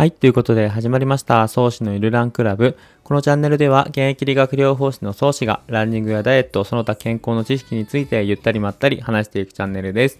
はい。ということで始まりました。創始のゆるランクラブ。このチャンネルでは現役理学療法士の創始がランニングやダイエット、その他健康の知識についてゆったりまったり話していくチャンネルです。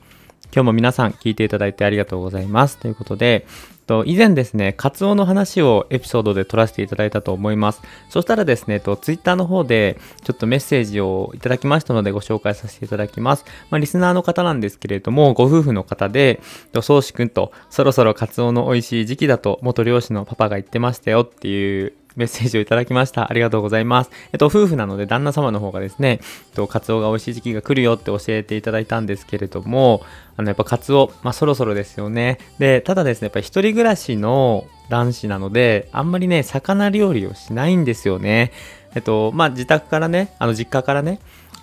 今日も皆さん聞いていただいてありがとうございます。ということで、と以前ですね、カツオの話をエピソードで撮らせていただいたと思います。そしたらですね、とツイッターの方でちょっとメッセージをいただきましたのでご紹介させていただきます。まあ、リスナーの方なんですけれども、ご夫婦の方で、と宗志くんとそろそろカツオの美味しい時期だと元漁師のパパが言ってましたよっていうメッセージをいただきました。ありがとうございます。えっと、夫婦なので旦那様の方がですね、えっと、カツオが美味しい時期が来るよって教えていただいたんですけれども、あの、やっぱカツオ、まあ、そろそろですよね。で、ただですね、やっぱり一人暮らしの男子なので、あんまりね、魚料理をしないんですよね。えっと、まあ、自宅からね、あの、実家からね、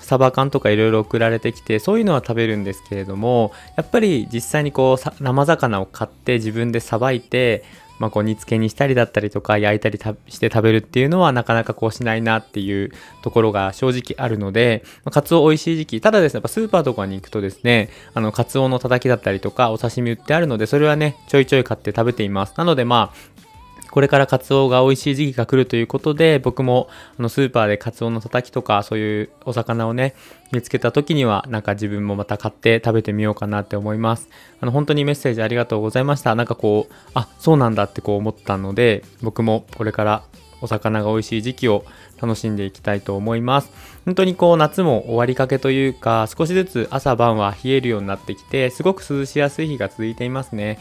サバ缶とかいろいろ送られてきてそういうのは食べるんですけれどもやっぱり実際にこう生魚を買って自分でさばいてまあ、こう煮付けにしたりだったりとか焼いたりして食べるっていうのはなかなかこうしないなっていうところが正直あるので、まあ、カツオ美味しい時期ただですねやっぱスーパーとかに行くとですねあのカツオのたたきだったりとかお刺身売ってあるのでそれはねちょいちょい買って食べています。なのでまあこれからカツオが美味しい時期が来るということで、僕もあのスーパーでカツオのたたきとか、そういうお魚をね、見つけた時には、なんか自分もまた買って食べてみようかなって思います。あの、本当にメッセージありがとうございました。なんかこう、あ、そうなんだってこう思ったので、僕もこれからお魚が美味しい時期を楽しんでいきたいと思います。本当にこう夏も終わりかけというか少しずつ朝晩は冷えるようになってきてすごく涼しやすい日が続いていますね。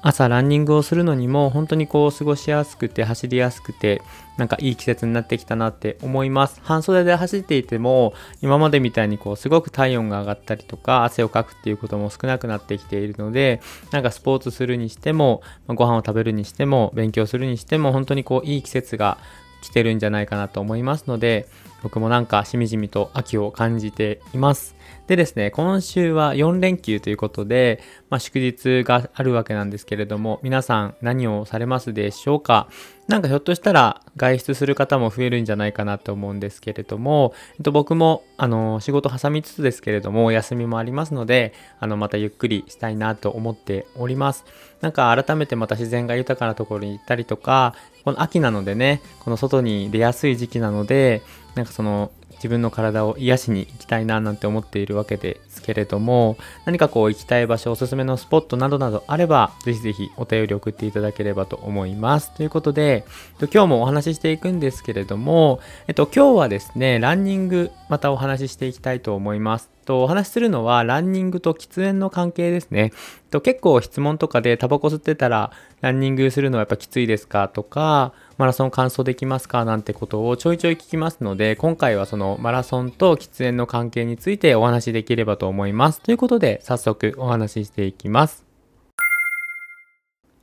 朝ランニングをするのにも本当にこう過ごしやすくて走りやすくてなんかいい季節になってきたなって思います。半袖で走っていても今までみたいにこうすごく体温が上がったりとか汗をかくっていうことも少なくなってきているのでなんかスポーツするにしてもご飯を食べるにしても勉強するにしても本当にこういい季節が来てるんじゃないかなと思いますので僕もなんかしみじみと秋を感じています。でですね、今週は4連休ということで、まあ、祝日があるわけなんですけれども、皆さん何をされますでしょうか？なんかひょっとしたら外出する方も増えるんじゃないかなと思うんですけれども、えっと、僕もあの仕事挟みつつですけれども、休みもありますので、あのまたゆっくりしたいなと思っております。なんか改めてまた自然が豊かなところに行ったりとか、この秋なのでね、この外に出やすい時期なので、なんかその自分の体を癒しに行きたいななんて思っているわけですけれども何かこう行きたい場所おすすめのスポットなどなどあればぜひぜひお便り送っていただければと思いますということで今日もお話ししていくんですけれども、えっと、今日はですねランニングまたお話ししていきたいと思いますとお話しするのはランニングと喫煙の関係ですね。と結構質問とかでタバコ吸ってたらランニングするのはやっぱきついですかとかマラソン完走できますかなんてことをちょいちょい聞きますので今回はそののマラソンと喫煙の関係についてお話しできればと思います。ということで早速お話ししていきます。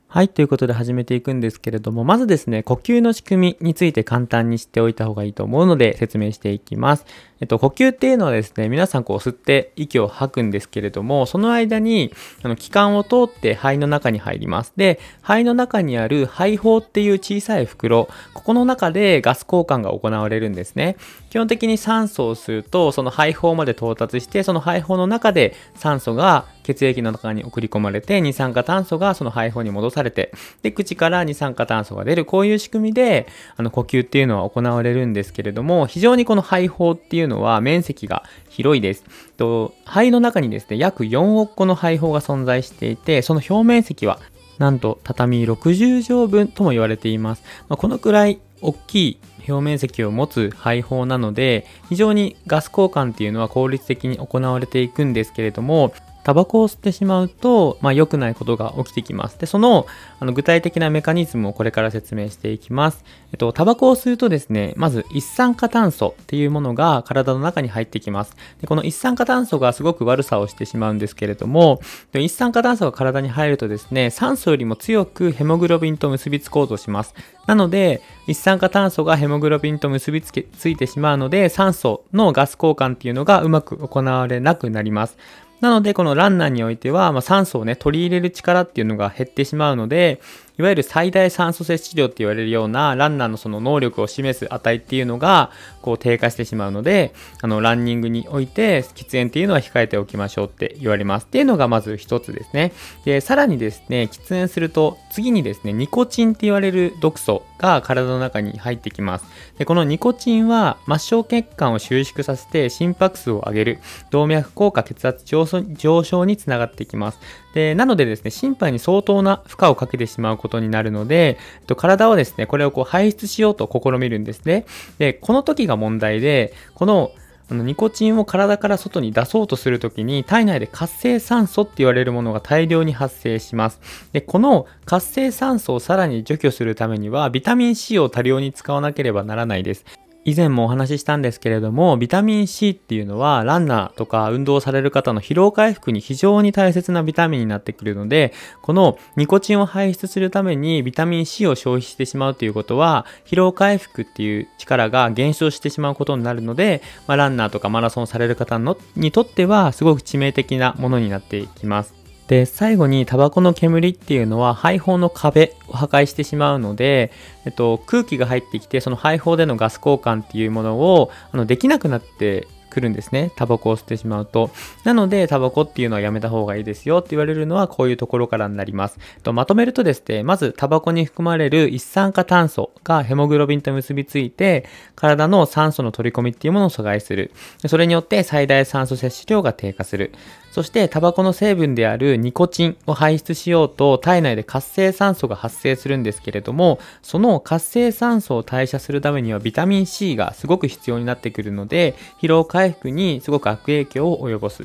はい、ということで始めていくんですけれども、まずですね、呼吸の仕組みについて簡単に知っておいた方がいいと思うので説明していきます。えっと、呼吸っていうのはですね、皆さんこう吸って息を吐くんですけれども、その間に、あの、気管を通って肺の中に入ります。で、肺の中にある肺胞っていう小さい袋、ここの中でガス交換が行われるんですね。基本的に酸素を吸うと、その肺胞まで到達して、その肺胞の中で酸素が血液の中に送り込まれて、二酸化炭素がその肺胞に戻されて、で、口から二酸化炭素が出る、こういう仕組みで、あの、呼吸っていうのは行われるんですけれども、非常にこの肺胞っていうのは面積が広いです。と肺の中にですね、約4億個の肺胞が存在していて、その表面積はなんと畳60畳分とも言われています。まあ、このくらい大きい表面積を持つ肺胞なので非常にガス交換っていうのは効率的に行われていくんですけれどもタバコを吸ってしまうと、まあ、良くないことが起きてきます。で、そのあの具体的なメカニズムをこれから説明していきます。えっと、タバコを吸うとですね、まず一酸化炭素っていうものが体の中に入ってきます。で、この一酸化炭素がすごく悪さをしてしまうんですけれども、一酸化炭素が体に入るとですね、酸素よりも強くヘモグロビンと結びつこうとします。なので、一酸化炭素がヘモグロビンと結びつけついてしまうので、酸素のガス交換っていうのがうまく行われなくなります。なので、このランナーにおいては、まあ、酸素をね、取り入れる力っていうのが減ってしまうので、いわゆる最大酸素摂取量って言われるようなランナーのその能力を示す値っていうのがこう低下してしまうのであのランニングにおいて喫煙っていうのは控えておきましょうって言われます。っていうのがまず一つですね。でさらにですね喫煙すると次にですねニコチンって言われる毒素が体の中に入ってきます。でこのニコチンは末梢血管を収縮させて心拍数を上げる動脈硬化血圧上昇につながってきます。でなのでですね心肺に相当な負荷をかけてしまうことになるので、えっと、体はですねこれをこう排出しようと試みるんですね。でこの時が問題でこのあのニコチンを体から外に出そうとするときに体内で活性酸素って言われるものが大量に発生します。で、この活性酸素をさらに除去するためにはビタミン C を多量に使わなければならないです。以前もお話ししたんですけれども、ビタミン C っていうのは、ランナーとか運動される方の疲労回復に非常に大切なビタミンになってくるので、このニコチンを排出するためにビタミン C を消費してしまうということは、疲労回復っていう力が減少してしまうことになるので、まあ、ランナーとかマラソンされる方のにとっては、すごく致命的なものになっていきます。で、最後にタバコの煙っていうのは肺胞の壁を破壊してしまうので、えっと、空気が入ってきて、その肺胞でのガス交換っていうものをあのできなくなってくるんですね。タバコを吸ってしまうと。なので、タバコっていうのはやめた方がいいですよって言われるのはこういうところからになります。とまとめるとですね、まずタバコに含まれる一酸化炭素がヘモグロビンと結びついて、体の酸素の取り込みっていうものを阻害する。それによって最大酸素摂取量が低下する。そしてタバコの成分であるニコチンを排出しようと体内で活性酸素が発生するんですけれどもその活性酸素を代謝するためにはビタミン C がすごく必要になってくるので疲労回復にすごく悪影響を及ぼす。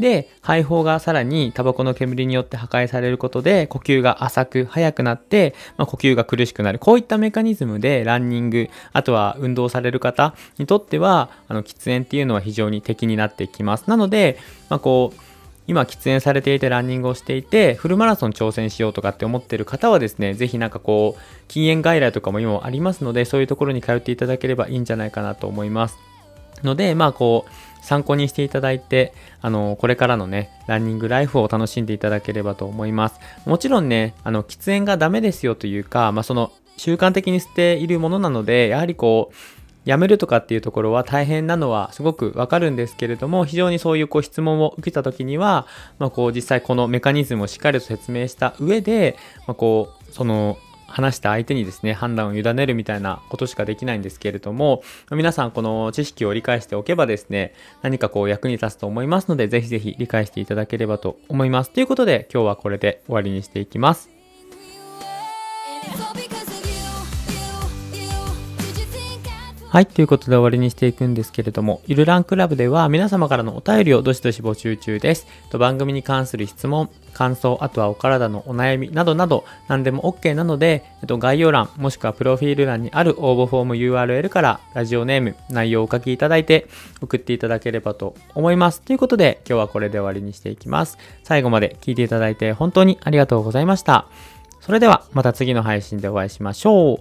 で、肺胞がさらにタバコの煙によって破壊されることで呼吸が浅く速くなって、まあ、呼吸が苦しくなる。こういったメカニズムでランニング、あとは運動される方にとっては、あの、喫煙っていうのは非常に敵になってきます。なので、まあ、こう、今喫煙されていてランニングをしていて、フルマラソン挑戦しようとかって思ってる方はですね、ぜひなんかこう、禁煙外来とかも今ありますので、そういうところに通っていただければいいんじゃないかなと思います。ので、まあこう、参考にしていただいて、あの、これからのね、ランニングライフを楽しんでいただければと思います。もちろんね、あの、喫煙がダメですよというか、まあその、習慣的に捨ているものなので、やはりこう、辞めるとかっていうところは大変なのはすごくわかるんですけれども、非常にそういうこう質問を受けた時には、まあ、こう実際このメカニズムをしっかりと説明した上で、まあ、こう、その話した相手にですね、判断を委ねるみたいなことしかできないんですけれども、皆さんこの知識を理解しておけばですね、何かこう役に立つと思いますので、ぜひぜひ理解していただければと思います。ということで、今日はこれで終わりにしていきます。はい。ということで終わりにしていくんですけれども、ゆるランクラブでは皆様からのお便りをどしどし募集中です。と番組に関する質問、感想、あとはお体のお悩みなどなど何でも OK なので、えっと、概要欄もしくはプロフィール欄にある応募フォーム URL からラジオネーム、内容をお書きいただいて送っていただければと思います。ということで今日はこれで終わりにしていきます。最後まで聞いていただいて本当にありがとうございました。それではまた次の配信でお会いしましょう。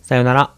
さようなら。